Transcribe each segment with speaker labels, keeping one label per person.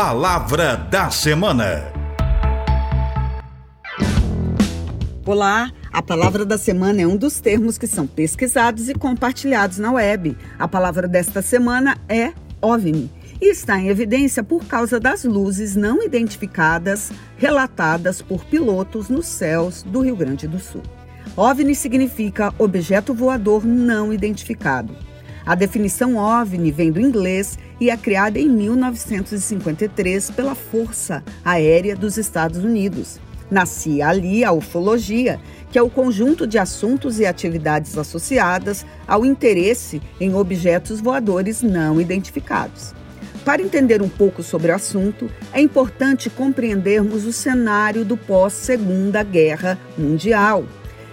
Speaker 1: Palavra da Semana.
Speaker 2: Olá, a palavra da semana é um dos termos que são pesquisados e compartilhados na web. A palavra desta semana é OVNI e está em evidência por causa das luzes não identificadas relatadas por pilotos nos céus do Rio Grande do Sul. OVNI significa objeto voador não identificado. A definição OVNI vem do inglês e é criada em 1953 pela Força Aérea dos Estados Unidos. Nascia ali a ufologia, que é o conjunto de assuntos e atividades associadas ao interesse em objetos voadores não identificados. Para entender um pouco sobre o assunto, é importante compreendermos o cenário do pós-Segunda Guerra Mundial,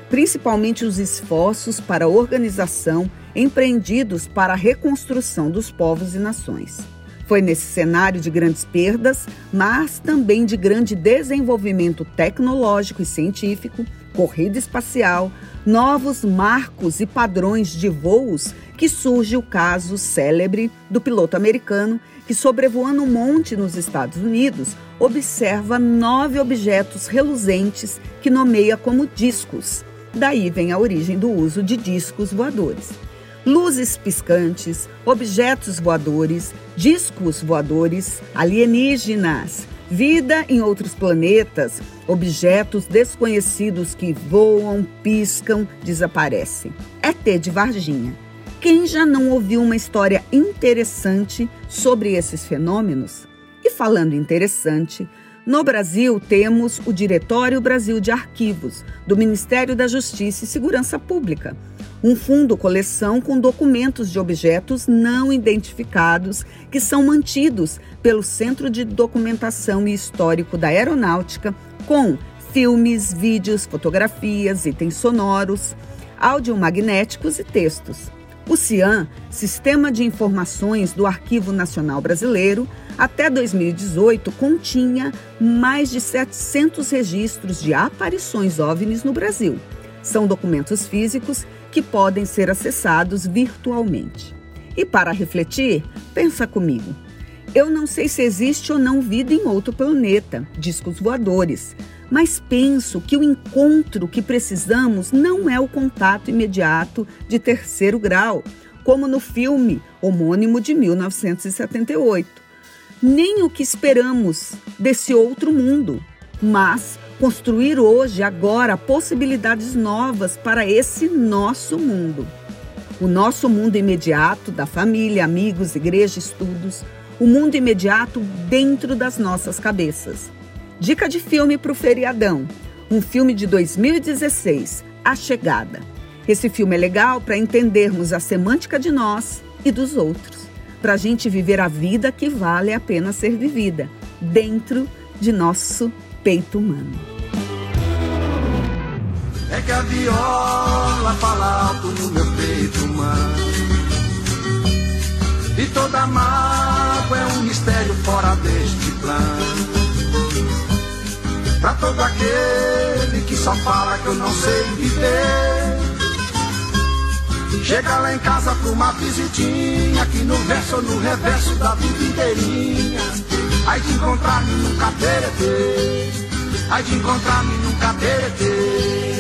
Speaker 2: principalmente os esforços para a organização empreendidos para a reconstrução dos povos e nações. Foi nesse cenário de grandes perdas, mas também de grande desenvolvimento tecnológico e científico, corrida espacial, novos marcos e padrões de voos que surge o caso célebre do piloto americano que, sobrevoando um monte nos Estados Unidos, observa nove objetos reluzentes que nomeia como discos. Daí vem a origem do uso de discos voadores luzes piscantes, objetos voadores, discos voadores, alienígenas, vida em outros planetas, objetos desconhecidos que voam, piscam, desaparecem. É T de Varginha. Quem já não ouviu uma história interessante sobre esses fenômenos? E falando interessante, no Brasil, temos o Diretório Brasil de Arquivos, do Ministério da Justiça e Segurança Pública, um fundo coleção com documentos de objetos não identificados que são mantidos pelo Centro de Documentação e Histórico da Aeronáutica, com filmes, vídeos, fotografias, itens sonoros, audiomagnéticos e textos. O CIAN, Sistema de Informações do Arquivo Nacional Brasileiro, até 2018 continha mais de 700 registros de aparições OVNIs no Brasil. São documentos físicos que podem ser acessados virtualmente. E para refletir, pensa comigo. Eu não sei se existe ou não vida em outro planeta, discos voadores, mas penso que o encontro que precisamos não é o contato imediato de terceiro grau, como no filme homônimo de 1978, nem o que esperamos desse outro mundo, mas construir hoje, agora, possibilidades novas para esse nosso mundo. O nosso mundo imediato, da família, amigos, igreja, estudos, o mundo imediato dentro das nossas cabeças. Dica de filme para o feriadão: um filme de 2016, A Chegada. Esse filme é legal para entendermos a semântica de nós e dos outros, para a gente viver a vida que vale a pena ser vivida, dentro de nosso peito humano.
Speaker 3: É que a viola fala alto no meu peito humano. E toda mágoa é um mistério fora deste plano. Pra todo aquele que só fala que eu não sei viver. Chega lá em casa pra uma visitinha, aqui no verso ou no reverso da vida inteirinha. Aí de encontrar-me nunca teretê, aí de encontrar-me nunca teretê.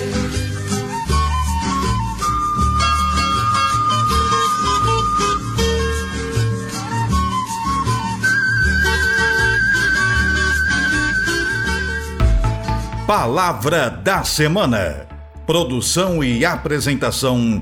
Speaker 1: Palavra da Semana. Produção e apresentação: